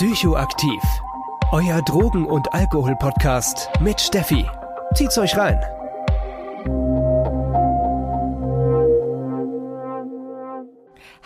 Psychoaktiv. Euer Drogen- und Alkohol-Podcast mit Steffi. Zieht's euch rein.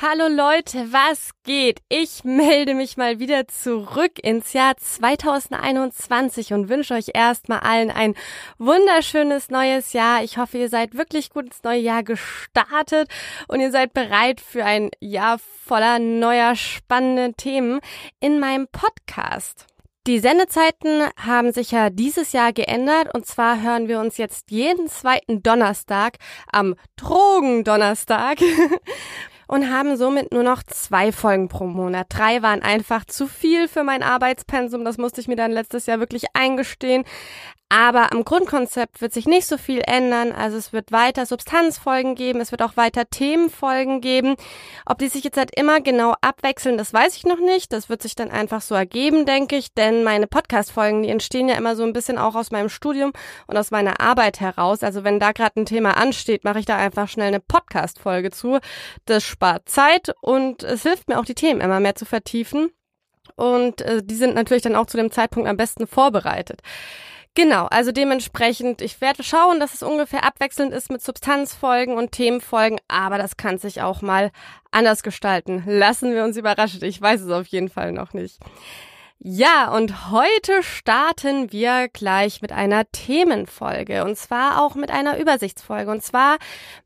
Hallo Leute, was geht? Ich melde mich mal wieder zurück ins Jahr 2021 und wünsche euch erstmal allen ein wunderschönes neues Jahr. Ich hoffe, ihr seid wirklich gut ins neue Jahr gestartet und ihr seid bereit für ein Jahr voller neuer spannender Themen in meinem Podcast. Die Sendezeiten haben sich ja dieses Jahr geändert und zwar hören wir uns jetzt jeden zweiten Donnerstag am Drogendonnerstag und haben somit nur noch zwei Folgen pro Monat. Drei waren einfach zu viel für mein Arbeitspensum. Das musste ich mir dann letztes Jahr wirklich eingestehen. Aber am Grundkonzept wird sich nicht so viel ändern. Also es wird weiter Substanzfolgen geben, es wird auch weiter Themenfolgen geben. Ob die sich jetzt halt immer genau abwechseln, das weiß ich noch nicht. Das wird sich dann einfach so ergeben, denke ich. Denn meine Podcast-Folgen, die entstehen ja immer so ein bisschen auch aus meinem Studium und aus meiner Arbeit heraus. Also wenn da gerade ein Thema ansteht, mache ich da einfach schnell eine Podcast-Folge zu. Das spart Zeit und es hilft mir auch, die Themen immer mehr zu vertiefen. Und äh, die sind natürlich dann auch zu dem Zeitpunkt am besten vorbereitet. Genau, also dementsprechend, ich werde schauen, dass es ungefähr abwechselnd ist mit Substanzfolgen und Themenfolgen, aber das kann sich auch mal anders gestalten. Lassen wir uns überraschen. Ich weiß es auf jeden Fall noch nicht. Ja, und heute starten wir gleich mit einer Themenfolge und zwar auch mit einer Übersichtsfolge. Und zwar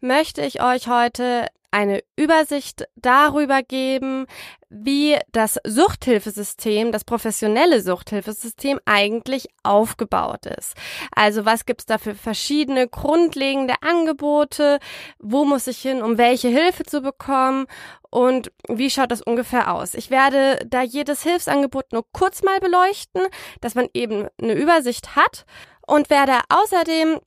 möchte ich euch heute eine Übersicht darüber geben, wie das Suchthilfesystem, das professionelle Suchthilfesystem eigentlich aufgebaut ist. Also was gibt's da für verschiedene grundlegende Angebote, wo muss ich hin, um welche Hilfe zu bekommen und wie schaut das ungefähr aus? Ich werde da jedes Hilfsangebot nur kurz mal beleuchten, dass man eben eine Übersicht hat und werde außerdem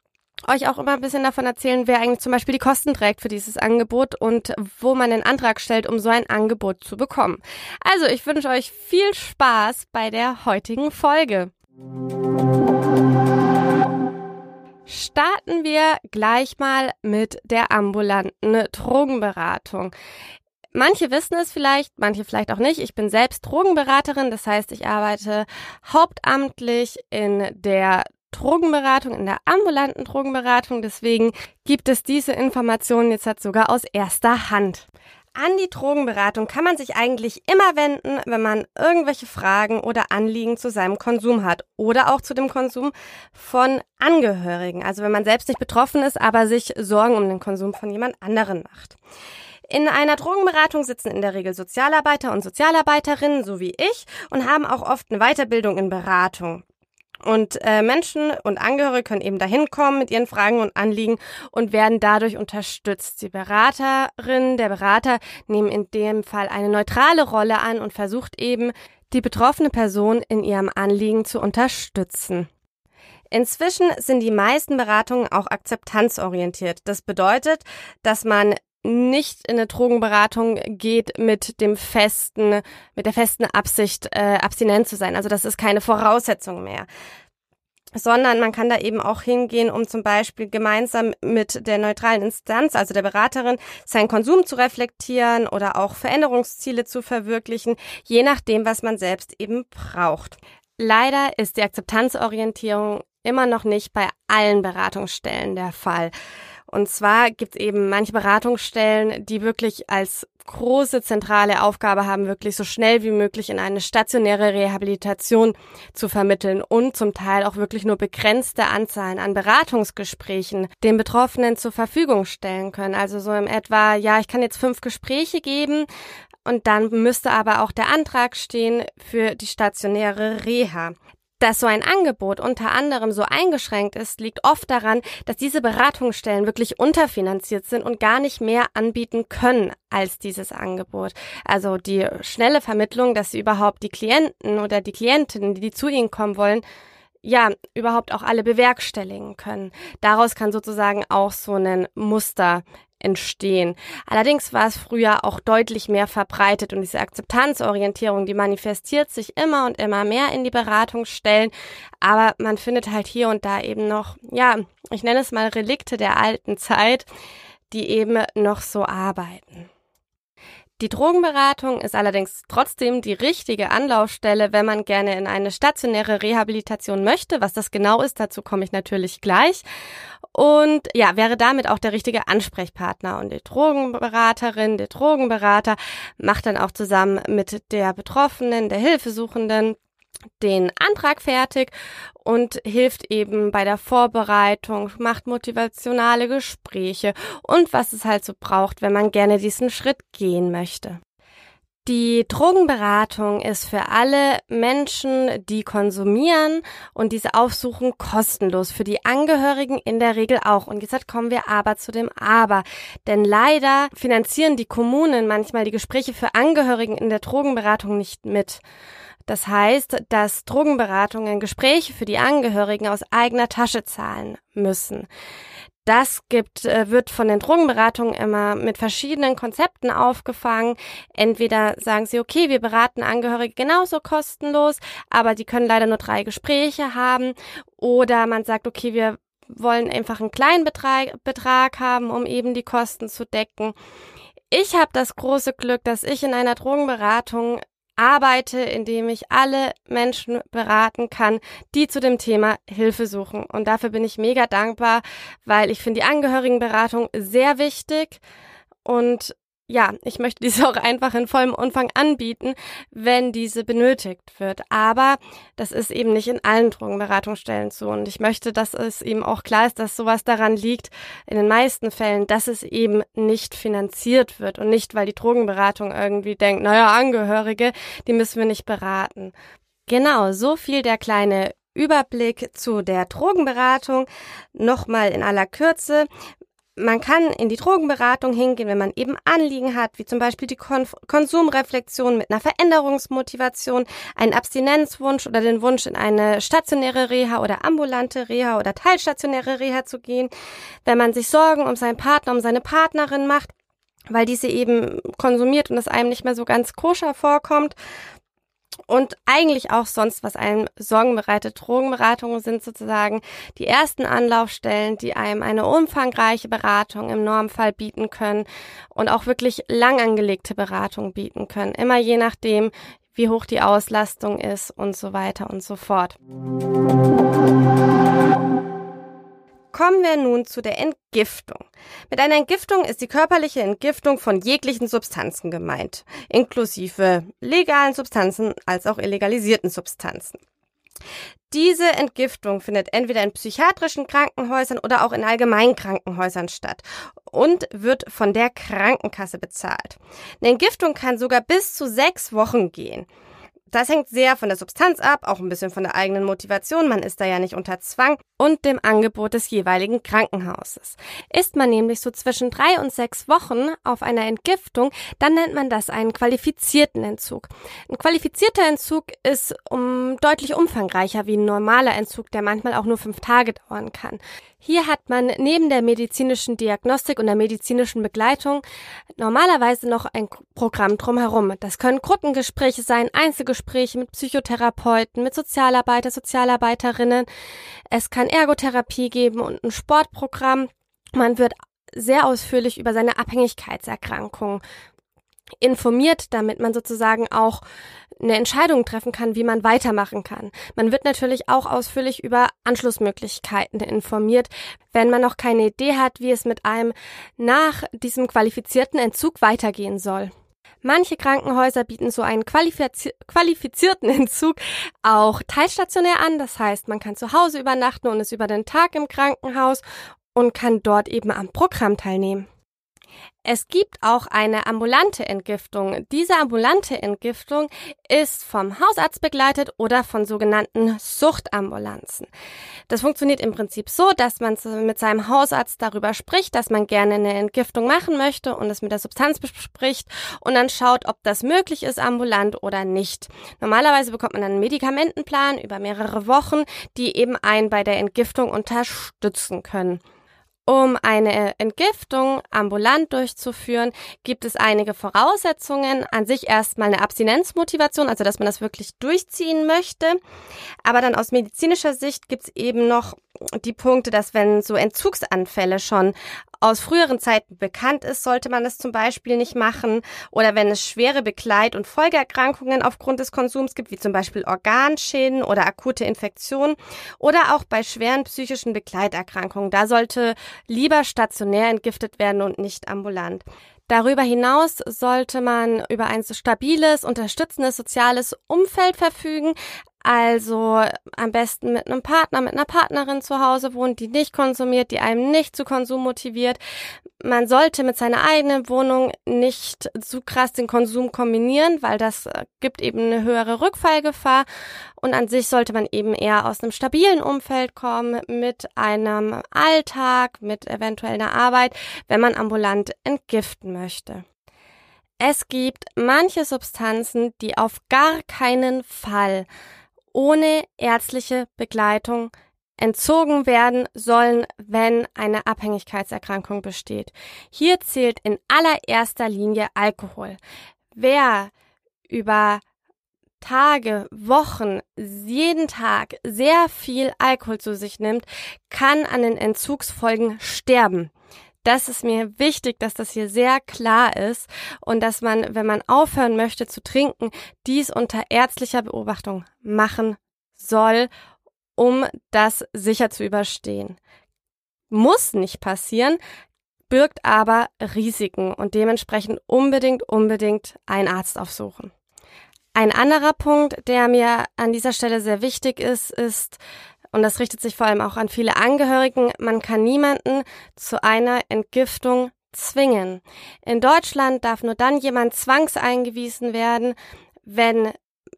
euch auch immer ein bisschen davon erzählen, wer eigentlich zum Beispiel die Kosten trägt für dieses Angebot und wo man den Antrag stellt, um so ein Angebot zu bekommen. Also ich wünsche euch viel Spaß bei der heutigen Folge. Starten wir gleich mal mit der ambulanten Drogenberatung. Manche wissen es vielleicht, manche vielleicht auch nicht. Ich bin selbst Drogenberaterin, das heißt, ich arbeite hauptamtlich in der Drogenberatung, in der ambulanten Drogenberatung. Deswegen gibt es diese Informationen jetzt halt sogar aus erster Hand. An die Drogenberatung kann man sich eigentlich immer wenden, wenn man irgendwelche Fragen oder Anliegen zu seinem Konsum hat oder auch zu dem Konsum von Angehörigen. Also wenn man selbst nicht betroffen ist, aber sich Sorgen um den Konsum von jemand anderen macht. In einer Drogenberatung sitzen in der Regel Sozialarbeiter und Sozialarbeiterinnen, so wie ich, und haben auch oft eine Weiterbildung in Beratung. Und äh, Menschen und Angehörige können eben dahin kommen mit ihren Fragen und Anliegen und werden dadurch unterstützt. Die Beraterin, der Berater nehmen in dem Fall eine neutrale Rolle an und versucht eben, die betroffene Person in ihrem Anliegen zu unterstützen. Inzwischen sind die meisten Beratungen auch akzeptanzorientiert. Das bedeutet, dass man nicht in eine Drogenberatung geht mit dem festen, mit der festen Absicht, äh, abstinent zu sein. Also das ist keine Voraussetzung mehr. Sondern man kann da eben auch hingehen, um zum Beispiel gemeinsam mit der neutralen Instanz, also der Beraterin, seinen Konsum zu reflektieren oder auch Veränderungsziele zu verwirklichen, je nachdem, was man selbst eben braucht. Leider ist die Akzeptanzorientierung immer noch nicht bei allen Beratungsstellen der Fall. Und zwar gibt es eben manche Beratungsstellen, die wirklich als große zentrale Aufgabe haben, wirklich so schnell wie möglich in eine stationäre Rehabilitation zu vermitteln und zum Teil auch wirklich nur begrenzte Anzahlen an Beratungsgesprächen den Betroffenen zur Verfügung stellen können. Also so im etwa, ja, ich kann jetzt fünf Gespräche geben, und dann müsste aber auch der Antrag stehen für die stationäre Reha. Dass so ein Angebot unter anderem so eingeschränkt ist, liegt oft daran, dass diese Beratungsstellen wirklich unterfinanziert sind und gar nicht mehr anbieten können als dieses Angebot. Also die schnelle Vermittlung, dass sie überhaupt die Klienten oder die Klientinnen, die zu ihnen kommen wollen, ja, überhaupt auch alle bewerkstelligen können. Daraus kann sozusagen auch so ein Muster entstehen. Allerdings war es früher auch deutlich mehr verbreitet und diese Akzeptanzorientierung, die manifestiert sich immer und immer mehr in die Beratungsstellen, aber man findet halt hier und da eben noch, ja, ich nenne es mal Relikte der alten Zeit, die eben noch so arbeiten. Die Drogenberatung ist allerdings trotzdem die richtige Anlaufstelle, wenn man gerne in eine stationäre Rehabilitation möchte. Was das genau ist, dazu komme ich natürlich gleich. Und ja, wäre damit auch der richtige Ansprechpartner. Und die Drogenberaterin, der Drogenberater macht dann auch zusammen mit der Betroffenen, der Hilfesuchenden den Antrag fertig und hilft eben bei der Vorbereitung, macht motivationale Gespräche und was es halt so braucht, wenn man gerne diesen Schritt gehen möchte. Die Drogenberatung ist für alle Menschen, die konsumieren und diese aufsuchen, kostenlos. Für die Angehörigen in der Regel auch. Und jetzt kommen wir aber zu dem Aber. Denn leider finanzieren die Kommunen manchmal die Gespräche für Angehörigen in der Drogenberatung nicht mit. Das heißt, dass Drogenberatungen Gespräche für die Angehörigen aus eigener Tasche zahlen müssen. Das gibt, äh, wird von den Drogenberatungen immer mit verschiedenen Konzepten aufgefangen. Entweder sagen sie, okay, wir beraten Angehörige genauso kostenlos, aber die können leider nur drei Gespräche haben. Oder man sagt, okay, wir wollen einfach einen kleinen Betrag, Betrag haben, um eben die Kosten zu decken. Ich habe das große Glück, dass ich in einer Drogenberatung arbeite, indem ich alle Menschen beraten kann, die zu dem Thema Hilfe suchen. Und dafür bin ich mega dankbar, weil ich finde die Angehörigenberatung sehr wichtig und ja, ich möchte diese auch einfach in vollem Umfang anbieten, wenn diese benötigt wird. Aber das ist eben nicht in allen Drogenberatungsstellen so. Und ich möchte, dass es eben auch klar ist, dass sowas daran liegt, in den meisten Fällen, dass es eben nicht finanziert wird und nicht, weil die Drogenberatung irgendwie denkt, naja, Angehörige, die müssen wir nicht beraten. Genau, so viel der kleine Überblick zu der Drogenberatung. Nochmal in aller Kürze man kann in die Drogenberatung hingehen, wenn man eben Anliegen hat, wie zum Beispiel die Kon Konsumreflexion mit einer Veränderungsmotivation, einen Abstinenzwunsch oder den Wunsch, in eine stationäre Reha oder ambulante Reha oder teilstationäre Reha zu gehen. Wenn man sich Sorgen um seinen Partner, um seine Partnerin macht, weil diese eben konsumiert und es einem nicht mehr so ganz koscher vorkommt und eigentlich auch sonst, was einem Sorgen bereitet. Drogenberatungen sind sozusagen die ersten Anlaufstellen, die einem eine umfangreiche Beratung im Normfall bieten können und auch wirklich lang angelegte Beratung bieten können. Immer je nachdem, wie hoch die Auslastung ist und so weiter und so fort. Kommen wir nun zu der Entgiftung. Mit einer Entgiftung ist die körperliche Entgiftung von jeglichen Substanzen gemeint, inklusive legalen Substanzen als auch illegalisierten Substanzen. Diese Entgiftung findet entweder in psychiatrischen Krankenhäusern oder auch in allgemeinen Krankenhäusern statt und wird von der Krankenkasse bezahlt. Eine Entgiftung kann sogar bis zu sechs Wochen gehen. Das hängt sehr von der Substanz ab, auch ein bisschen von der eigenen Motivation. Man ist da ja nicht unter Zwang und dem Angebot des jeweiligen Krankenhauses. Ist man nämlich so zwischen drei und sechs Wochen auf einer Entgiftung, dann nennt man das einen qualifizierten Entzug. Ein qualifizierter Entzug ist um, deutlich umfangreicher wie ein normaler Entzug, der manchmal auch nur fünf Tage dauern kann. Hier hat man neben der medizinischen Diagnostik und der medizinischen Begleitung normalerweise noch ein Programm drumherum. Das können Gruppengespräche sein, Einzelgespräche mit Psychotherapeuten, mit Sozialarbeiter, Sozialarbeiterinnen. Es kann Ergotherapie geben und ein Sportprogramm. Man wird sehr ausführlich über seine Abhängigkeitserkrankung informiert, damit man sozusagen auch eine Entscheidung treffen kann, wie man weitermachen kann. Man wird natürlich auch ausführlich über Anschlussmöglichkeiten informiert, wenn man noch keine Idee hat, wie es mit einem nach diesem qualifizierten Entzug weitergehen soll. Manche Krankenhäuser bieten so einen qualifizi qualifizierten Entzug auch teilstationär an. Das heißt, man kann zu Hause übernachten und ist über den Tag im Krankenhaus und kann dort eben am Programm teilnehmen. Es gibt auch eine ambulante Entgiftung. Diese ambulante Entgiftung ist vom Hausarzt begleitet oder von sogenannten Suchtambulanzen. Das funktioniert im Prinzip so, dass man mit seinem Hausarzt darüber spricht, dass man gerne eine Entgiftung machen möchte und es mit der Substanz bespricht und dann schaut, ob das möglich ist ambulant oder nicht. Normalerweise bekommt man einen Medikamentenplan über mehrere Wochen, die eben einen bei der Entgiftung unterstützen können. Um eine Entgiftung ambulant durchzuführen, gibt es einige Voraussetzungen. An sich erstmal eine Abstinenzmotivation, also dass man das wirklich durchziehen möchte. Aber dann aus medizinischer Sicht gibt es eben noch die Punkte, dass wenn so Entzugsanfälle schon aus früheren Zeiten bekannt ist, sollte man es zum Beispiel nicht machen. Oder wenn es schwere Begleit- und Folgeerkrankungen aufgrund des Konsums gibt, wie zum Beispiel Organschäden oder akute Infektionen. Oder auch bei schweren psychischen Begleiterkrankungen. Da sollte lieber stationär entgiftet werden und nicht ambulant. Darüber hinaus sollte man über ein stabiles, unterstützendes soziales Umfeld verfügen, also am besten mit einem Partner, mit einer Partnerin zu Hause wohnen, die nicht konsumiert, die einem nicht zu Konsum motiviert. Man sollte mit seiner eigenen Wohnung nicht zu krass den Konsum kombinieren, weil das äh, gibt eben eine höhere Rückfallgefahr. Und an sich sollte man eben eher aus einem stabilen Umfeld kommen, mit einem Alltag, mit eventuell einer Arbeit, wenn man ambulant entgiften möchte. Es gibt manche Substanzen, die auf gar keinen Fall ohne ärztliche Begleitung entzogen werden sollen, wenn eine Abhängigkeitserkrankung besteht. Hier zählt in allererster Linie Alkohol. Wer über Tage, Wochen, jeden Tag sehr viel Alkohol zu sich nimmt, kann an den Entzugsfolgen sterben das ist mir wichtig, dass das hier sehr klar ist und dass man, wenn man aufhören möchte zu trinken, dies unter ärztlicher Beobachtung machen soll, um das sicher zu überstehen. Muss nicht passieren, birgt aber Risiken und dementsprechend unbedingt, unbedingt einen Arzt aufsuchen. Ein anderer Punkt, der mir an dieser Stelle sehr wichtig ist, ist, und das richtet sich vor allem auch an viele Angehörigen, man kann niemanden zu einer Entgiftung zwingen. In Deutschland darf nur dann jemand zwangseingewiesen werden, wenn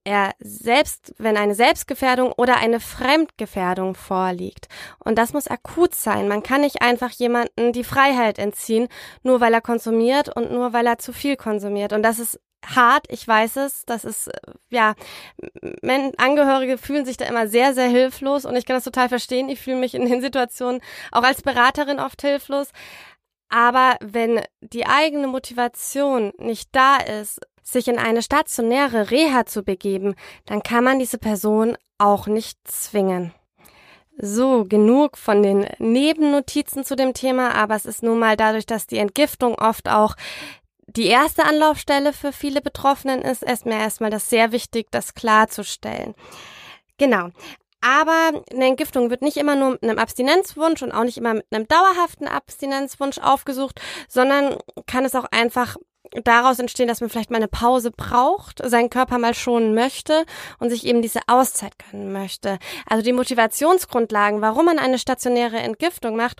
er selbst, wenn eine Selbstgefährdung oder eine Fremdgefährdung vorliegt. Und das muss akut sein. Man kann nicht einfach jemanden die Freiheit entziehen, nur weil er konsumiert und nur weil er zu viel konsumiert. Und das ist hart, ich weiß es. Das ist, äh, ja, Angehörige fühlen sich da immer sehr, sehr hilflos und ich kann das total verstehen. Ich fühle mich in den Situationen auch als Beraterin oft hilflos. Aber wenn die eigene Motivation nicht da ist, sich in eine stationäre Reha zu begeben, dann kann man diese Person auch nicht zwingen. So, genug von den Nebennotizen zu dem Thema, aber es ist nun mal dadurch, dass die Entgiftung oft auch die erste Anlaufstelle für viele Betroffenen ist, mir erstmal das sehr wichtig, das klarzustellen. Genau. Aber eine Entgiftung wird nicht immer nur mit einem Abstinenzwunsch und auch nicht immer mit einem dauerhaften Abstinenzwunsch aufgesucht, sondern kann es auch einfach daraus entstehen, dass man vielleicht mal eine Pause braucht, seinen Körper mal schonen möchte und sich eben diese Auszeit gönnen möchte. Also die Motivationsgrundlagen, warum man eine stationäre Entgiftung macht,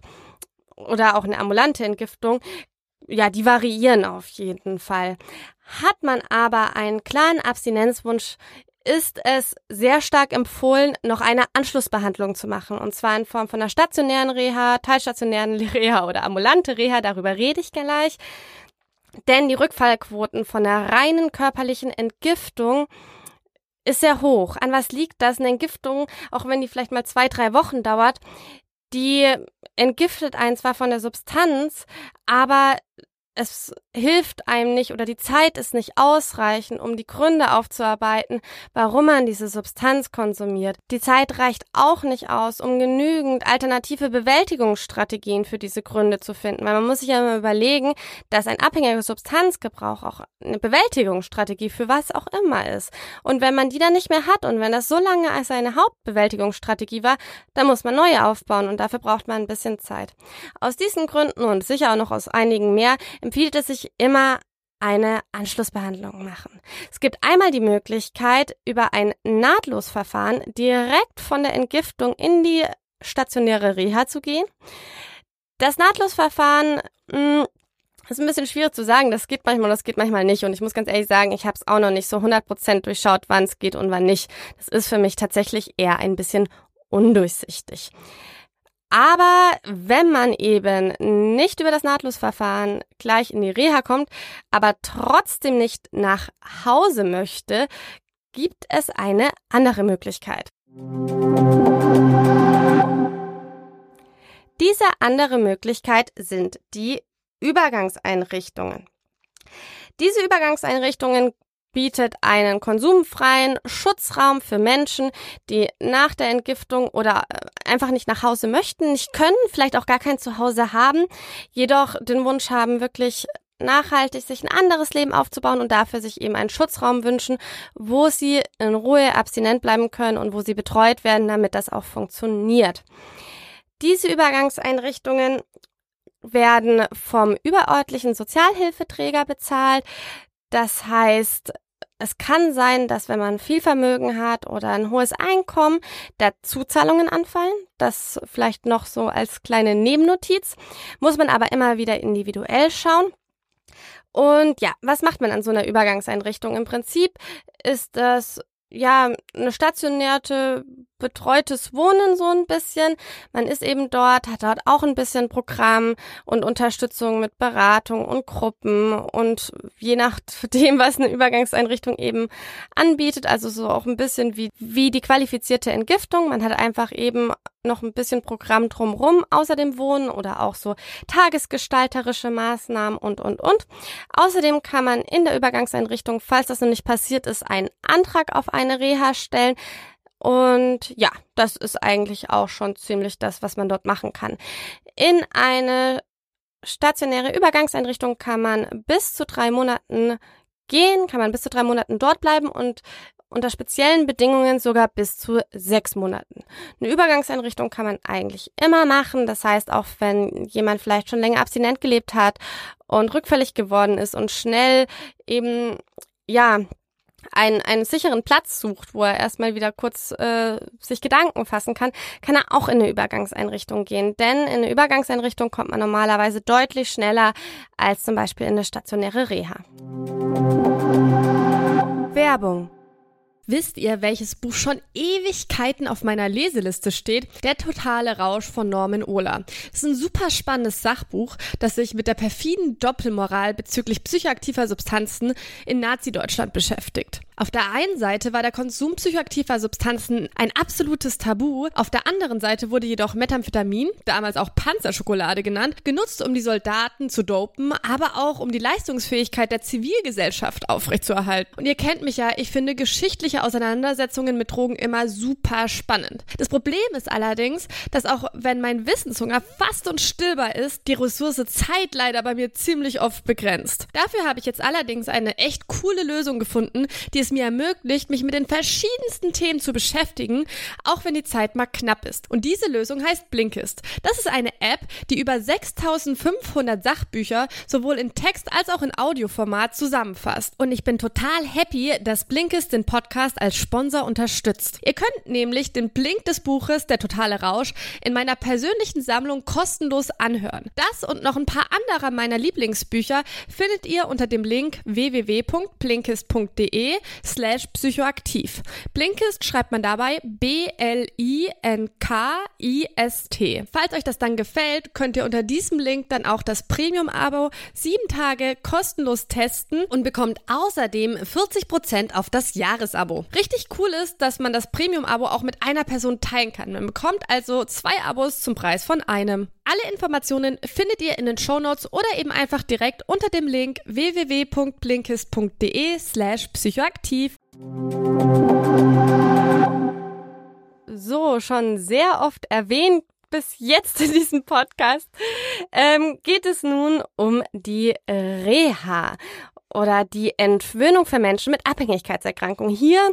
oder auch eine ambulante Entgiftung, ja, die variieren auf jeden Fall. Hat man aber einen klaren Abstinenzwunsch, ist es sehr stark empfohlen, noch eine Anschlussbehandlung zu machen. Und zwar in Form von einer stationären Reha, teilstationären Reha oder ambulante Reha. Darüber rede ich gleich. Denn die Rückfallquoten von einer reinen körperlichen Entgiftung ist sehr hoch. An was liegt das? Eine Entgiftung, auch wenn die vielleicht mal zwei, drei Wochen dauert, die entgiftet einen zwar von der Substanz, aber es hilft einem nicht oder die Zeit ist nicht ausreichend, um die Gründe aufzuarbeiten, warum man diese Substanz konsumiert. Die Zeit reicht auch nicht aus, um genügend alternative Bewältigungsstrategien für diese Gründe zu finden, weil man muss sich ja immer überlegen, dass ein abhängiger Substanzgebrauch auch eine Bewältigungsstrategie für was auch immer ist. Und wenn man die dann nicht mehr hat und wenn das so lange als eine Hauptbewältigungsstrategie war, dann muss man neue aufbauen und dafür braucht man ein bisschen Zeit. Aus diesen Gründen und sicher auch noch aus einigen mehr empfiehlt es sich immer eine Anschlussbehandlung machen. Es gibt einmal die Möglichkeit, über ein Nahtlosverfahren direkt von der Entgiftung in die stationäre Reha zu gehen. Das Nahtlosverfahren mh, hm, ist ein bisschen schwierig zu sagen. Das geht manchmal, das geht manchmal nicht. Und ich muss ganz ehrlich sagen, ich habe es auch noch nicht so 100% durchschaut, wann es geht und wann nicht. Das ist für mich tatsächlich eher ein bisschen undurchsichtig. Aber wenn man eben nicht über das Nahtlosverfahren gleich in die Reha kommt, aber trotzdem nicht nach Hause möchte, gibt es eine andere Möglichkeit. Diese andere Möglichkeit sind die Übergangseinrichtungen. Diese Übergangseinrichtungen bietet einen konsumfreien Schutzraum für Menschen, die nach der Entgiftung oder äh, einfach nicht nach Hause möchten, nicht können, vielleicht auch gar kein Zuhause haben, jedoch den Wunsch haben, wirklich nachhaltig sich ein anderes Leben aufzubauen und dafür sich eben einen Schutzraum wünschen, wo sie in Ruhe abstinent bleiben können und wo sie betreut werden, damit das auch funktioniert. Diese Übergangseinrichtungen werden vom überörtlichen Sozialhilfeträger bezahlt. Das heißt, es kann sein, dass wenn man viel Vermögen hat oder ein hohes Einkommen, da Zuzahlungen anfallen. Das vielleicht noch so als kleine Nebennotiz. Muss man aber immer wieder individuell schauen. Und ja, was macht man an so einer Übergangseinrichtung? Im Prinzip ist das ja eine stationierte betreutes Wohnen so ein bisschen. Man ist eben dort, hat dort auch ein bisschen Programm und Unterstützung mit Beratung und Gruppen und je nachdem, was eine Übergangseinrichtung eben anbietet, also so auch ein bisschen wie, wie die qualifizierte Entgiftung. Man hat einfach eben noch ein bisschen Programm drumrum außer dem Wohnen oder auch so tagesgestalterische Maßnahmen und, und, und. Außerdem kann man in der Übergangseinrichtung, falls das noch nicht passiert ist, einen Antrag auf eine Reha stellen. Und ja, das ist eigentlich auch schon ziemlich das, was man dort machen kann. In eine stationäre Übergangseinrichtung kann man bis zu drei Monaten gehen, kann man bis zu drei Monaten dort bleiben und unter speziellen Bedingungen sogar bis zu sechs Monaten. Eine Übergangseinrichtung kann man eigentlich immer machen. Das heißt, auch wenn jemand vielleicht schon länger abstinent gelebt hat und rückfällig geworden ist und schnell eben, ja, einen, einen sicheren Platz sucht, wo er erstmal wieder kurz äh, sich Gedanken fassen kann, kann er auch in eine Übergangseinrichtung gehen. Denn in eine Übergangseinrichtung kommt man normalerweise deutlich schneller als zum Beispiel in eine stationäre Reha. Werbung Wisst ihr, welches Buch schon Ewigkeiten auf meiner Leseliste steht? Der totale Rausch von Norman Ohler. Es ist ein super spannendes Sachbuch, das sich mit der perfiden Doppelmoral bezüglich psychoaktiver Substanzen in Nazi-Deutschland beschäftigt. Auf der einen Seite war der Konsum psychoaktiver Substanzen ein absolutes Tabu, auf der anderen Seite wurde jedoch Methamphetamin, damals auch Panzerschokolade genannt, genutzt, um die Soldaten zu dopen, aber auch um die Leistungsfähigkeit der Zivilgesellschaft aufrechtzuerhalten. Und ihr kennt mich ja, ich finde geschichtliche Auseinandersetzungen mit Drogen immer super spannend. Das Problem ist allerdings, dass auch wenn mein Wissenshunger fast unstillbar ist, die Ressource Zeit leider bei mir ziemlich oft begrenzt. Dafür habe ich jetzt allerdings eine echt coole Lösung gefunden, die es mir ermöglicht, mich mit den verschiedensten Themen zu beschäftigen, auch wenn die Zeit mal knapp ist. Und diese Lösung heißt Blinkist. Das ist eine App, die über 6500 Sachbücher sowohl in Text als auch in Audioformat zusammenfasst. Und ich bin total happy, dass Blinkist den Podcast als Sponsor unterstützt. Ihr könnt nämlich den Blink des Buches Der totale Rausch in meiner persönlichen Sammlung kostenlos anhören. Das und noch ein paar anderer meiner Lieblingsbücher findet ihr unter dem Link www.blinkist.de slash psychoaktiv. Blinkist schreibt man dabei B-L-I-N-K-I-S-T. Falls euch das dann gefällt, könnt ihr unter diesem Link dann auch das Premium-Abo sieben Tage kostenlos testen und bekommt außerdem 40% auf das Jahresabo. Richtig cool ist, dass man das Premium-Abo auch mit einer Person teilen kann. Man bekommt also zwei Abos zum Preis von einem. Alle Informationen findet ihr in den Shownotes oder eben einfach direkt unter dem Link www.blinkist.de slash psychoaktiv. So, schon sehr oft erwähnt bis jetzt in diesem Podcast, ähm, geht es nun um die Reha oder die Entwöhnung für Menschen mit Abhängigkeitserkrankung. Hier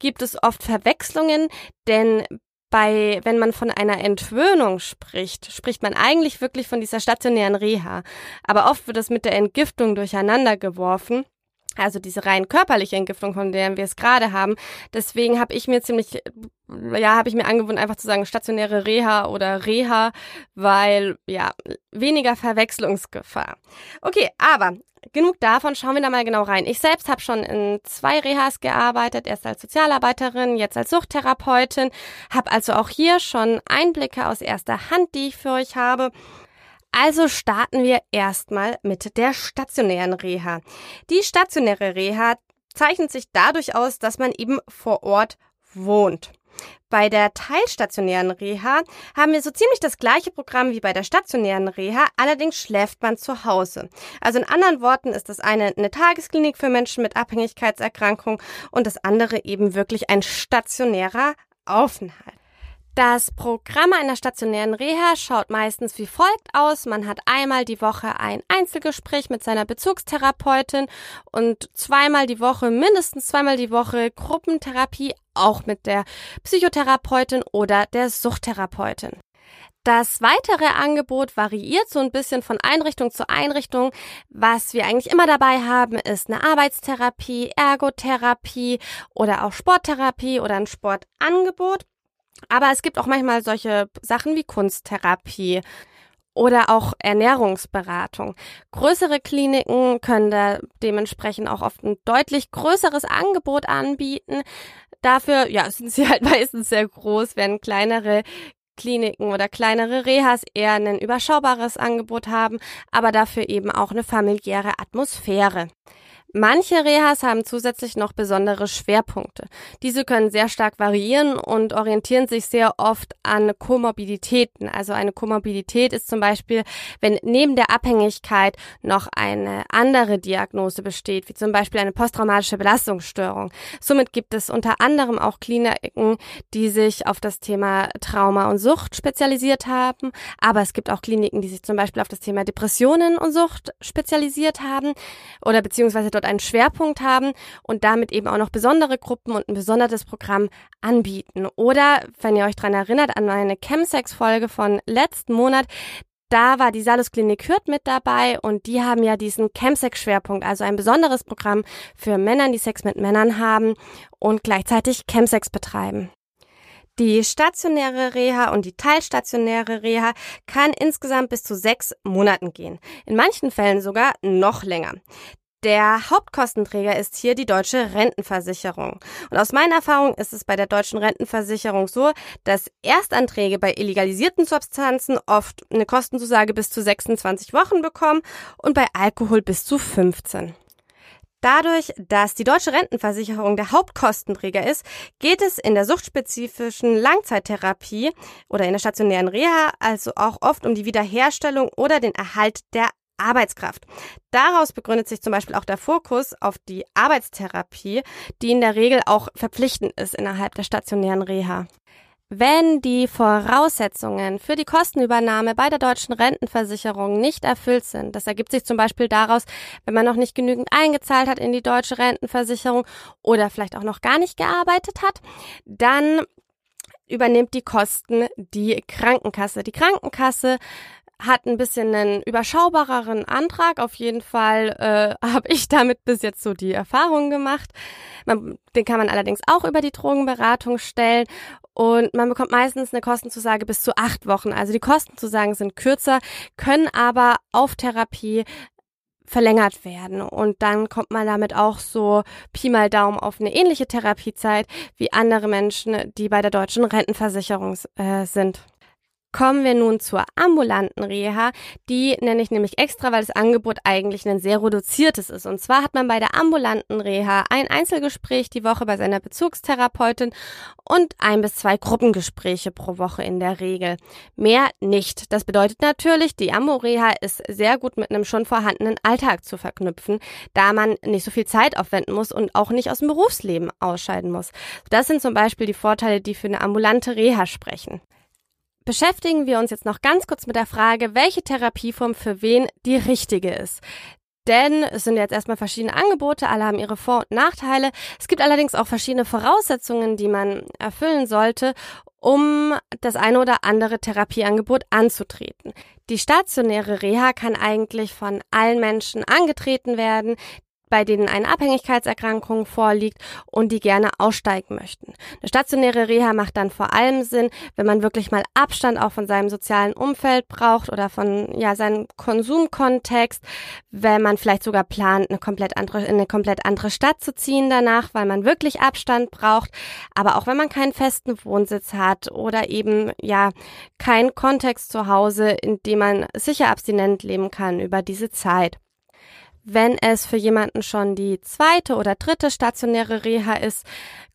gibt es oft Verwechslungen, denn bei, wenn man von einer Entwöhnung spricht, spricht man eigentlich wirklich von dieser stationären Reha. Aber oft wird das mit der Entgiftung durcheinander geworfen. Also diese rein körperliche Entgiftung, von der wir es gerade haben. Deswegen habe ich mir ziemlich, ja, habe ich mir angewöhnt, einfach zu sagen stationäre Reha oder Reha, weil ja weniger Verwechslungsgefahr. Okay, aber Genug davon, schauen wir da mal genau rein. Ich selbst habe schon in zwei Rehas gearbeitet, erst als Sozialarbeiterin, jetzt als Suchttherapeutin, habe also auch hier schon Einblicke aus erster Hand, die ich für euch habe. Also starten wir erstmal mit der stationären Reha. Die stationäre Reha zeichnet sich dadurch aus, dass man eben vor Ort wohnt. Bei der teilstationären Reha haben wir so ziemlich das gleiche Programm wie bei der stationären Reha, allerdings schläft man zu Hause. Also in anderen Worten ist das eine eine Tagesklinik für Menschen mit Abhängigkeitserkrankung und das andere eben wirklich ein stationärer Aufenthalt. Das Programm einer stationären Reha schaut meistens wie folgt aus. Man hat einmal die Woche ein Einzelgespräch mit seiner Bezugstherapeutin und zweimal die Woche, mindestens zweimal die Woche Gruppentherapie, auch mit der Psychotherapeutin oder der Suchttherapeutin. Das weitere Angebot variiert so ein bisschen von Einrichtung zu Einrichtung. Was wir eigentlich immer dabei haben, ist eine Arbeitstherapie, Ergotherapie oder auch Sporttherapie oder ein Sportangebot. Aber es gibt auch manchmal solche Sachen wie Kunsttherapie oder auch Ernährungsberatung. Größere Kliniken können da dementsprechend auch oft ein deutlich größeres Angebot anbieten. Dafür, ja, sind sie halt meistens sehr groß, während kleinere Kliniken oder kleinere Rehas eher ein überschaubares Angebot haben, aber dafür eben auch eine familiäre Atmosphäre. Manche Rehas haben zusätzlich noch besondere Schwerpunkte. Diese können sehr stark variieren und orientieren sich sehr oft an Komorbiditäten. Also eine Komorbidität ist zum Beispiel, wenn neben der Abhängigkeit noch eine andere Diagnose besteht, wie zum Beispiel eine posttraumatische Belastungsstörung. Somit gibt es unter anderem auch Kliniken, die sich auf das Thema Trauma und Sucht spezialisiert haben. Aber es gibt auch Kliniken, die sich zum Beispiel auf das Thema Depressionen und Sucht spezialisiert haben oder beziehungsweise dort einen Schwerpunkt haben und damit eben auch noch besondere Gruppen und ein besonderes Programm anbieten. Oder, wenn ihr euch dran erinnert, an meine Chemsex-Folge von letzten Monat, da war die Salus Klinik Hürth mit dabei und die haben ja diesen Chemsex-Schwerpunkt, also ein besonderes Programm für Männer, die Sex mit Männern haben und gleichzeitig Chemsex betreiben. Die stationäre Reha und die teilstationäre Reha kann insgesamt bis zu sechs Monaten gehen. In manchen Fällen sogar noch länger. Der Hauptkostenträger ist hier die deutsche Rentenversicherung. Und aus meiner Erfahrung ist es bei der deutschen Rentenversicherung so, dass Erstanträge bei illegalisierten Substanzen oft eine Kostenzusage bis zu 26 Wochen bekommen und bei Alkohol bis zu 15. Dadurch, dass die deutsche Rentenversicherung der Hauptkostenträger ist, geht es in der suchtspezifischen Langzeittherapie oder in der stationären Reha also auch oft um die Wiederherstellung oder den Erhalt der Arbeitskraft. Daraus begründet sich zum Beispiel auch der Fokus auf die Arbeitstherapie, die in der Regel auch verpflichtend ist innerhalb der stationären Reha. Wenn die Voraussetzungen für die Kostenübernahme bei der deutschen Rentenversicherung nicht erfüllt sind, das ergibt sich zum Beispiel daraus, wenn man noch nicht genügend eingezahlt hat in die deutsche Rentenversicherung oder vielleicht auch noch gar nicht gearbeitet hat, dann übernimmt die Kosten die Krankenkasse. Die Krankenkasse hat ein bisschen einen überschaubareren Antrag. Auf jeden Fall äh, habe ich damit bis jetzt so die Erfahrung gemacht. Man, den kann man allerdings auch über die Drogenberatung stellen. Und man bekommt meistens eine Kostenzusage bis zu acht Wochen. Also die Kostenzusagen sind kürzer, können aber auf Therapie verlängert werden. Und dann kommt man damit auch so Pi mal Daumen auf eine ähnliche Therapiezeit wie andere Menschen, die bei der deutschen Rentenversicherung äh, sind. Kommen wir nun zur ambulanten Reha. Die nenne ich nämlich extra, weil das Angebot eigentlich ein sehr reduziertes ist. Und zwar hat man bei der ambulanten Reha ein Einzelgespräch die Woche bei seiner Bezugstherapeutin und ein bis zwei Gruppengespräche pro Woche in der Regel. Mehr nicht. Das bedeutet natürlich, die Ambo-Reha ist sehr gut mit einem schon vorhandenen Alltag zu verknüpfen, da man nicht so viel Zeit aufwenden muss und auch nicht aus dem Berufsleben ausscheiden muss. Das sind zum Beispiel die Vorteile, die für eine ambulante Reha sprechen beschäftigen wir uns jetzt noch ganz kurz mit der Frage, welche Therapieform für wen die richtige ist. Denn es sind jetzt erstmal verschiedene Angebote, alle haben ihre Vor- und Nachteile. Es gibt allerdings auch verschiedene Voraussetzungen, die man erfüllen sollte, um das eine oder andere Therapieangebot anzutreten. Die stationäre Reha kann eigentlich von allen Menschen angetreten werden, bei denen eine Abhängigkeitserkrankung vorliegt und die gerne aussteigen möchten. Eine stationäre Reha macht dann vor allem Sinn, wenn man wirklich mal Abstand auch von seinem sozialen Umfeld braucht oder von ja seinem Konsumkontext, wenn man vielleicht sogar plant, eine komplett andere in eine komplett andere Stadt zu ziehen danach, weil man wirklich Abstand braucht, aber auch wenn man keinen festen Wohnsitz hat oder eben ja keinen Kontext zu Hause, in dem man sicher abstinent leben kann über diese Zeit. Wenn es für jemanden schon die zweite oder dritte stationäre Reha ist,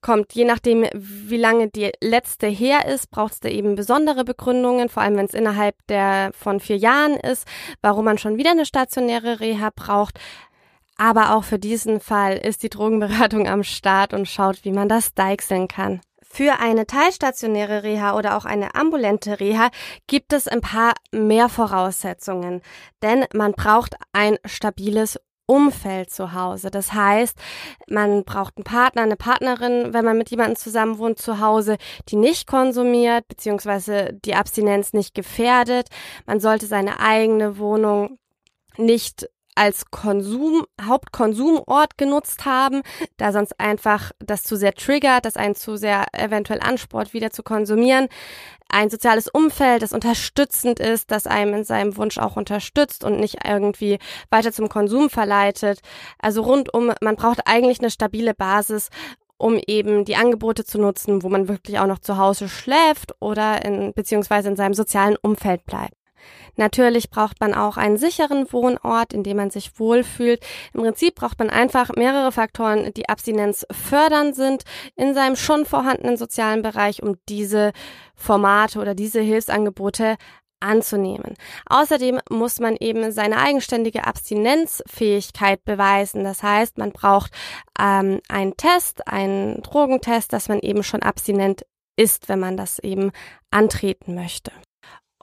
kommt je nachdem, wie lange die letzte her ist, braucht es da eben besondere Begründungen, vor allem wenn es innerhalb der von vier Jahren ist, warum man schon wieder eine stationäre Reha braucht. Aber auch für diesen Fall ist die Drogenberatung am Start und schaut, wie man das deichseln kann. Für eine teilstationäre Reha oder auch eine ambulante Reha gibt es ein paar mehr Voraussetzungen, denn man braucht ein stabiles Umfeld zu Hause. Das heißt, man braucht einen Partner, eine Partnerin, wenn man mit jemandem zusammen wohnt zu Hause, die nicht konsumiert, beziehungsweise die Abstinenz nicht gefährdet. Man sollte seine eigene Wohnung nicht als Konsum, Hauptkonsumort genutzt haben, da sonst einfach das zu sehr triggert, das einen zu sehr eventuell ansport, wieder zu konsumieren. Ein soziales Umfeld, das unterstützend ist, das einem in seinem Wunsch auch unterstützt und nicht irgendwie weiter zum Konsum verleitet. Also rundum, man braucht eigentlich eine stabile Basis, um eben die Angebote zu nutzen, wo man wirklich auch noch zu Hause schläft oder in, beziehungsweise in seinem sozialen Umfeld bleibt. Natürlich braucht man auch einen sicheren Wohnort, in dem man sich wohlfühlt. Im Prinzip braucht man einfach mehrere Faktoren, die Abstinenz fördern sind in seinem schon vorhandenen sozialen Bereich, um diese Formate oder diese Hilfsangebote anzunehmen. Außerdem muss man eben seine eigenständige Abstinenzfähigkeit beweisen. Das heißt, man braucht ähm, einen Test, einen Drogentest, dass man eben schon abstinent ist, wenn man das eben antreten möchte.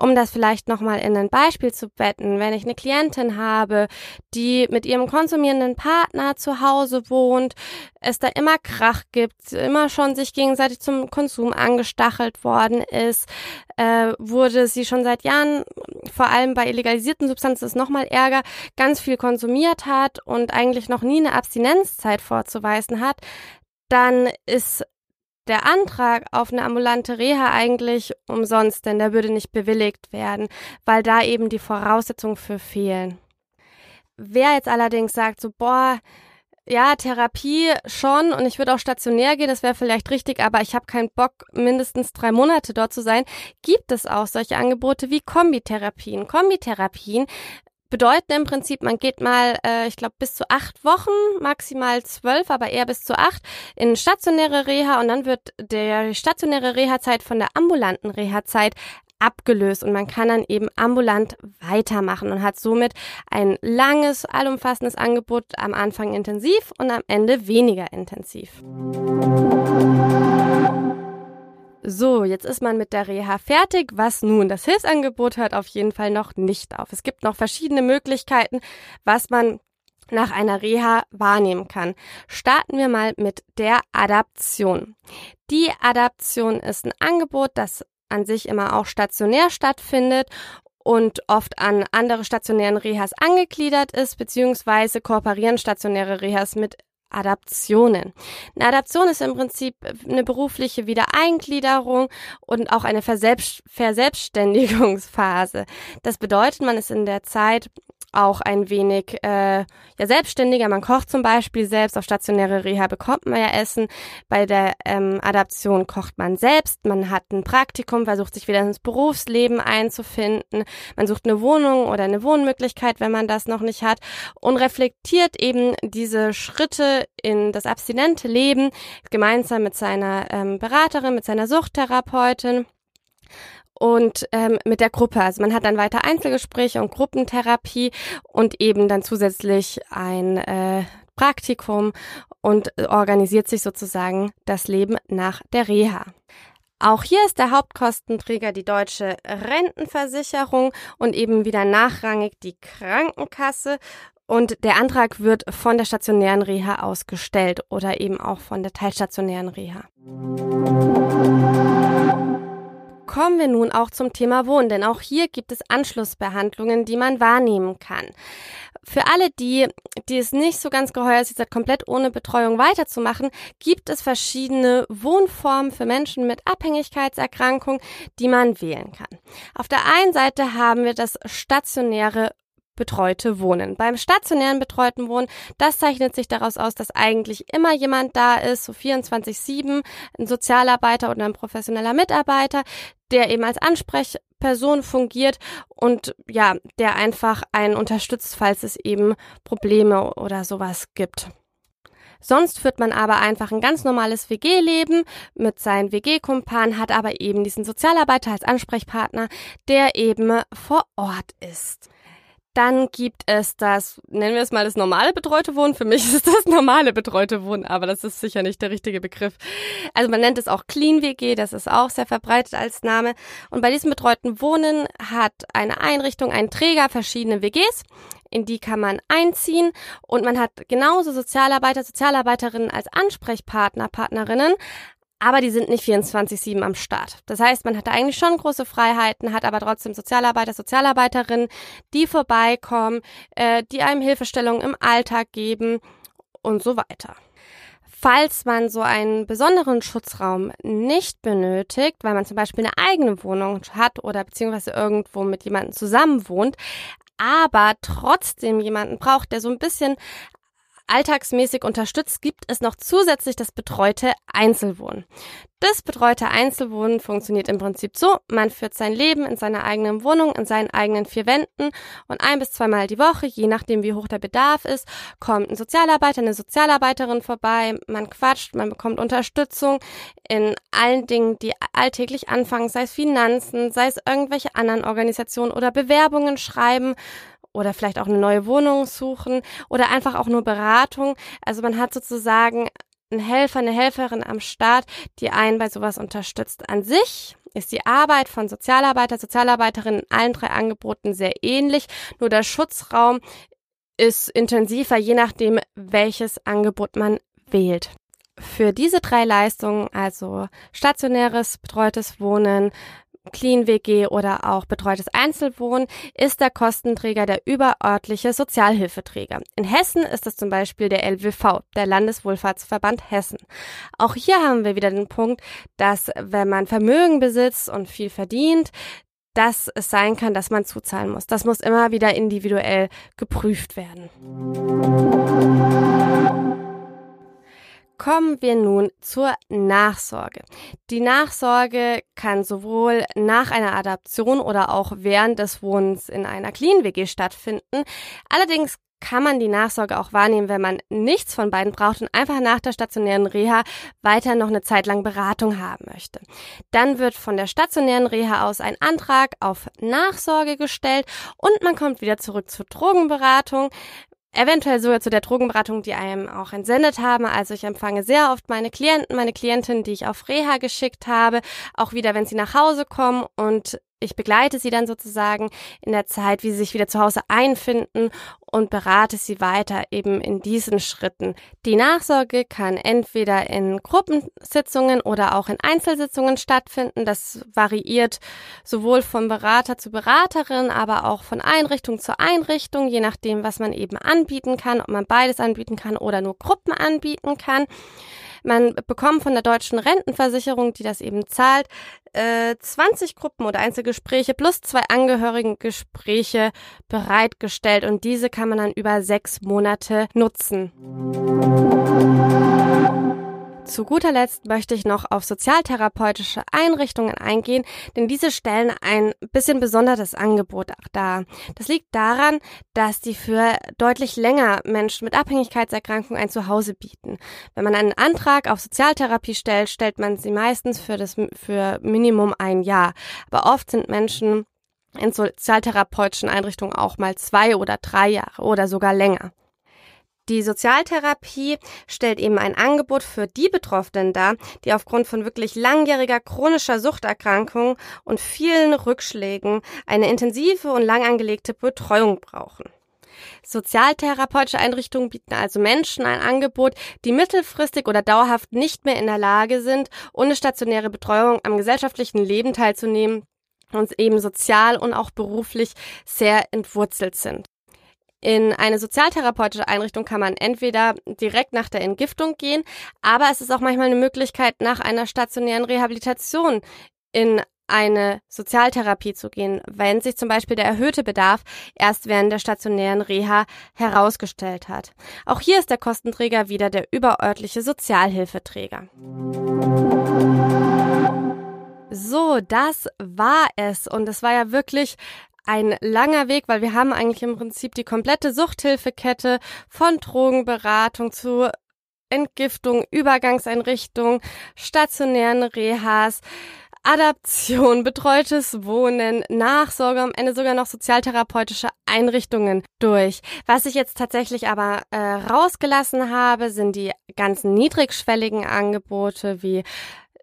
Um das vielleicht nochmal in ein Beispiel zu betten, wenn ich eine Klientin habe, die mit ihrem konsumierenden Partner zu Hause wohnt, es da immer Krach gibt, immer schon sich gegenseitig zum Konsum angestachelt worden ist, äh, wurde sie schon seit Jahren, vor allem bei illegalisierten Substanzen ist nochmal Ärger, ganz viel konsumiert hat und eigentlich noch nie eine Abstinenzzeit vorzuweisen hat, dann ist der Antrag auf eine ambulante Reha eigentlich umsonst, denn der würde nicht bewilligt werden, weil da eben die Voraussetzungen für fehlen. Wer jetzt allerdings sagt, so, boah, ja, Therapie schon und ich würde auch stationär gehen, das wäre vielleicht richtig, aber ich habe keinen Bock, mindestens drei Monate dort zu sein, gibt es auch solche Angebote wie Kombitherapien. Kombitherapien bedeuten im Prinzip, man geht mal, äh, ich glaube, bis zu acht Wochen, maximal zwölf, aber eher bis zu acht, in stationäre Reha und dann wird der stationäre Reha-Zeit von der ambulanten Reha-Zeit abgelöst und man kann dann eben ambulant weitermachen und hat somit ein langes, allumfassendes Angebot am Anfang intensiv und am Ende weniger intensiv. So, jetzt ist man mit der Reha fertig. Was nun? Das Hilfsangebot hört auf jeden Fall noch nicht auf. Es gibt noch verschiedene Möglichkeiten, was man nach einer Reha wahrnehmen kann. Starten wir mal mit der Adaption. Die Adaption ist ein Angebot, das an sich immer auch stationär stattfindet und oft an andere stationären Rehas angegliedert ist, beziehungsweise kooperieren stationäre Rehas mit Adaptionen. Eine Adaption ist im Prinzip eine berufliche Wiedereingliederung und auch eine Verselbst Verselbstständigungsphase. Das bedeutet, man ist in der Zeit auch ein wenig äh, ja selbstständiger. Man kocht zum Beispiel selbst. Auf stationäre Reha bekommt man ja Essen. Bei der ähm, Adaption kocht man selbst. Man hat ein Praktikum, versucht sich wieder ins Berufsleben einzufinden. Man sucht eine Wohnung oder eine Wohnmöglichkeit, wenn man das noch nicht hat und reflektiert eben diese Schritte in das abstinente Leben gemeinsam mit seiner ähm, Beraterin, mit seiner Suchttherapeutin und ähm, mit der Gruppe. Also man hat dann weiter Einzelgespräche und Gruppentherapie und eben dann zusätzlich ein äh, Praktikum und organisiert sich sozusagen das Leben nach der Reha. Auch hier ist der Hauptkostenträger die deutsche Rentenversicherung und eben wieder nachrangig die Krankenkasse. Und der Antrag wird von der stationären Reha ausgestellt oder eben auch von der teilstationären Reha. Kommen wir nun auch zum Thema Wohnen, denn auch hier gibt es Anschlussbehandlungen, die man wahrnehmen kann. Für alle, die, die es nicht so ganz geheuer ist, jetzt komplett ohne Betreuung weiterzumachen, gibt es verschiedene Wohnformen für Menschen mit Abhängigkeitserkrankung, die man wählen kann. Auf der einen Seite haben wir das stationäre betreute Wohnen. Beim stationären betreuten Wohnen, das zeichnet sich daraus aus, dass eigentlich immer jemand da ist, so 24-7, ein Sozialarbeiter oder ein professioneller Mitarbeiter, der eben als Ansprechperson fungiert und ja, der einfach einen unterstützt, falls es eben Probleme oder sowas gibt. Sonst führt man aber einfach ein ganz normales WG-Leben mit seinen WG-Kumpanen, hat aber eben diesen Sozialarbeiter als Ansprechpartner, der eben vor Ort ist. Dann gibt es das, nennen wir es mal das normale betreute Wohnen. Für mich ist das normale betreute Wohnen, aber das ist sicher nicht der richtige Begriff. Also man nennt es auch Clean WG, das ist auch sehr verbreitet als Name. Und bei diesem betreuten Wohnen hat eine Einrichtung, ein Träger verschiedene WGs, in die kann man einziehen und man hat genauso Sozialarbeiter, Sozialarbeiterinnen als Ansprechpartner, Partnerinnen, aber die sind nicht 24-7 am Start. Das heißt, man hat eigentlich schon große Freiheiten, hat aber trotzdem Sozialarbeiter, Sozialarbeiterinnen, die vorbeikommen, äh, die einem Hilfestellung im Alltag geben und so weiter. Falls man so einen besonderen Schutzraum nicht benötigt, weil man zum Beispiel eine eigene Wohnung hat oder beziehungsweise irgendwo mit jemandem zusammen wohnt, aber trotzdem jemanden braucht, der so ein bisschen alltagsmäßig unterstützt, gibt es noch zusätzlich das betreute Einzelwohnen. Das betreute Einzelwohnen funktioniert im Prinzip so, man führt sein Leben in seiner eigenen Wohnung, in seinen eigenen vier Wänden und ein bis zweimal die Woche, je nachdem wie hoch der Bedarf ist, kommt ein Sozialarbeiter, eine Sozialarbeiterin vorbei, man quatscht, man bekommt Unterstützung in allen Dingen, die alltäglich anfangen, sei es Finanzen, sei es irgendwelche anderen Organisationen oder Bewerbungen schreiben, oder vielleicht auch eine neue Wohnung suchen oder einfach auch nur Beratung. Also man hat sozusagen einen Helfer, eine Helferin am Start, die einen bei sowas unterstützt. An sich ist die Arbeit von Sozialarbeiter, Sozialarbeiterinnen in allen drei Angeboten sehr ähnlich, nur der Schutzraum ist intensiver, je nachdem, welches Angebot man wählt. Für diese drei Leistungen, also stationäres, betreutes Wohnen, Clean WG oder auch betreutes Einzelwohnen ist der Kostenträger der überörtliche Sozialhilfeträger. In Hessen ist es zum Beispiel der LWV, der Landeswohlfahrtsverband Hessen. Auch hier haben wir wieder den Punkt, dass wenn man Vermögen besitzt und viel verdient, dass es sein kann, dass man zuzahlen muss. Das muss immer wieder individuell geprüft werden. Kommen wir nun zur Nachsorge. Die Nachsorge kann sowohl nach einer Adaption oder auch während des Wohnens in einer Clean WG stattfinden. Allerdings kann man die Nachsorge auch wahrnehmen, wenn man nichts von beiden braucht und einfach nach der stationären Reha weiter noch eine Zeit lang Beratung haben möchte. Dann wird von der stationären Reha aus ein Antrag auf Nachsorge gestellt und man kommt wieder zurück zur Drogenberatung eventuell sogar zu der Drogenberatung, die einem auch entsendet haben. Also ich empfange sehr oft meine Klienten, meine Klientinnen, die ich auf Reha geschickt habe, auch wieder, wenn sie nach Hause kommen und ich begleite sie dann sozusagen in der Zeit, wie sie sich wieder zu Hause einfinden und berate sie weiter eben in diesen Schritten. Die Nachsorge kann entweder in Gruppensitzungen oder auch in Einzelsitzungen stattfinden. Das variiert sowohl vom Berater zu Beraterin, aber auch von Einrichtung zu Einrichtung, je nachdem, was man eben anbieten kann, ob man beides anbieten kann oder nur Gruppen anbieten kann. Man bekommt von der deutschen Rentenversicherung, die das eben zahlt, äh, 20 Gruppen oder Einzelgespräche plus zwei Angehörigengespräche bereitgestellt und diese kann man dann über sechs Monate nutzen. Zu guter Letzt möchte ich noch auf sozialtherapeutische Einrichtungen eingehen, denn diese stellen ein bisschen besonderes Angebot dar. Das liegt daran, dass die für deutlich länger Menschen mit Abhängigkeitserkrankungen ein Zuhause bieten. Wenn man einen Antrag auf Sozialtherapie stellt, stellt man sie meistens für das für Minimum ein Jahr. Aber oft sind Menschen in sozialtherapeutischen Einrichtungen auch mal zwei oder drei Jahre oder sogar länger. Die Sozialtherapie stellt eben ein Angebot für die Betroffenen dar, die aufgrund von wirklich langjähriger chronischer Suchterkrankung und vielen Rückschlägen eine intensive und lang angelegte Betreuung brauchen. Sozialtherapeutische Einrichtungen bieten also Menschen ein Angebot, die mittelfristig oder dauerhaft nicht mehr in der Lage sind, ohne stationäre Betreuung am gesellschaftlichen Leben teilzunehmen und eben sozial und auch beruflich sehr entwurzelt sind. In eine sozialtherapeutische Einrichtung kann man entweder direkt nach der Entgiftung gehen, aber es ist auch manchmal eine Möglichkeit, nach einer stationären Rehabilitation in eine Sozialtherapie zu gehen, wenn sich zum Beispiel der erhöhte Bedarf erst während der stationären Reha herausgestellt hat. Auch hier ist der Kostenträger wieder der überörtliche Sozialhilfeträger. So, das war es. Und es war ja wirklich ein langer Weg, weil wir haben eigentlich im Prinzip die komplette Suchthilfekette von Drogenberatung zu Entgiftung, Übergangseinrichtung, stationären Rehas, Adaption, betreutes Wohnen, Nachsorge, am Ende sogar noch sozialtherapeutische Einrichtungen durch. Was ich jetzt tatsächlich aber äh, rausgelassen habe, sind die ganzen niedrigschwelligen Angebote wie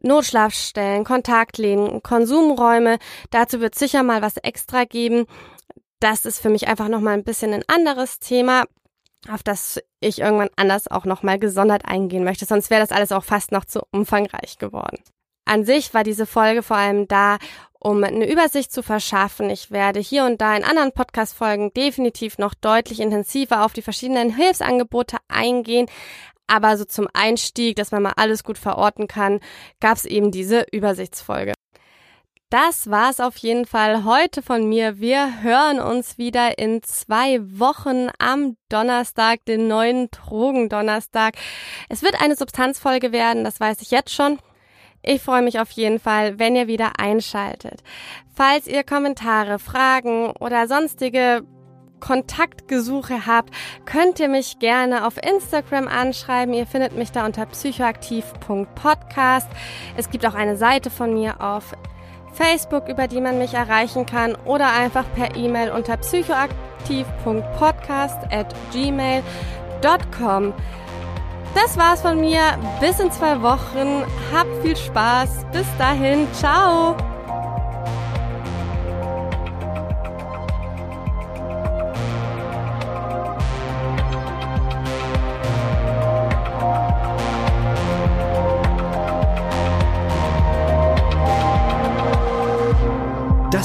Notschlafstellen, Kontaktlehnen, Konsumräume. Dazu wird sicher mal was extra geben. Das ist für mich einfach nochmal ein bisschen ein anderes Thema, auf das ich irgendwann anders auch nochmal gesondert eingehen möchte. Sonst wäre das alles auch fast noch zu umfangreich geworden. An sich war diese Folge vor allem da, um eine Übersicht zu verschaffen. Ich werde hier und da in anderen Podcast-Folgen definitiv noch deutlich intensiver auf die verschiedenen Hilfsangebote eingehen. Aber so zum Einstieg, dass man mal alles gut verorten kann, gab es eben diese Übersichtsfolge. Das war's auf jeden Fall heute von mir. Wir hören uns wieder in zwei Wochen am Donnerstag, den neuen Drogendonnerstag. Es wird eine Substanzfolge werden, das weiß ich jetzt schon. Ich freue mich auf jeden Fall, wenn ihr wieder einschaltet. Falls ihr Kommentare, Fragen oder sonstige Kontaktgesuche habt, könnt ihr mich gerne auf Instagram anschreiben. Ihr findet mich da unter psychoaktiv.podcast. Es gibt auch eine Seite von mir auf Facebook, über die man mich erreichen kann oder einfach per E-Mail unter psychoaktiv.podcast at gmail.com. Das war's von mir. Bis in zwei Wochen. Habt viel Spaß. Bis dahin. Ciao.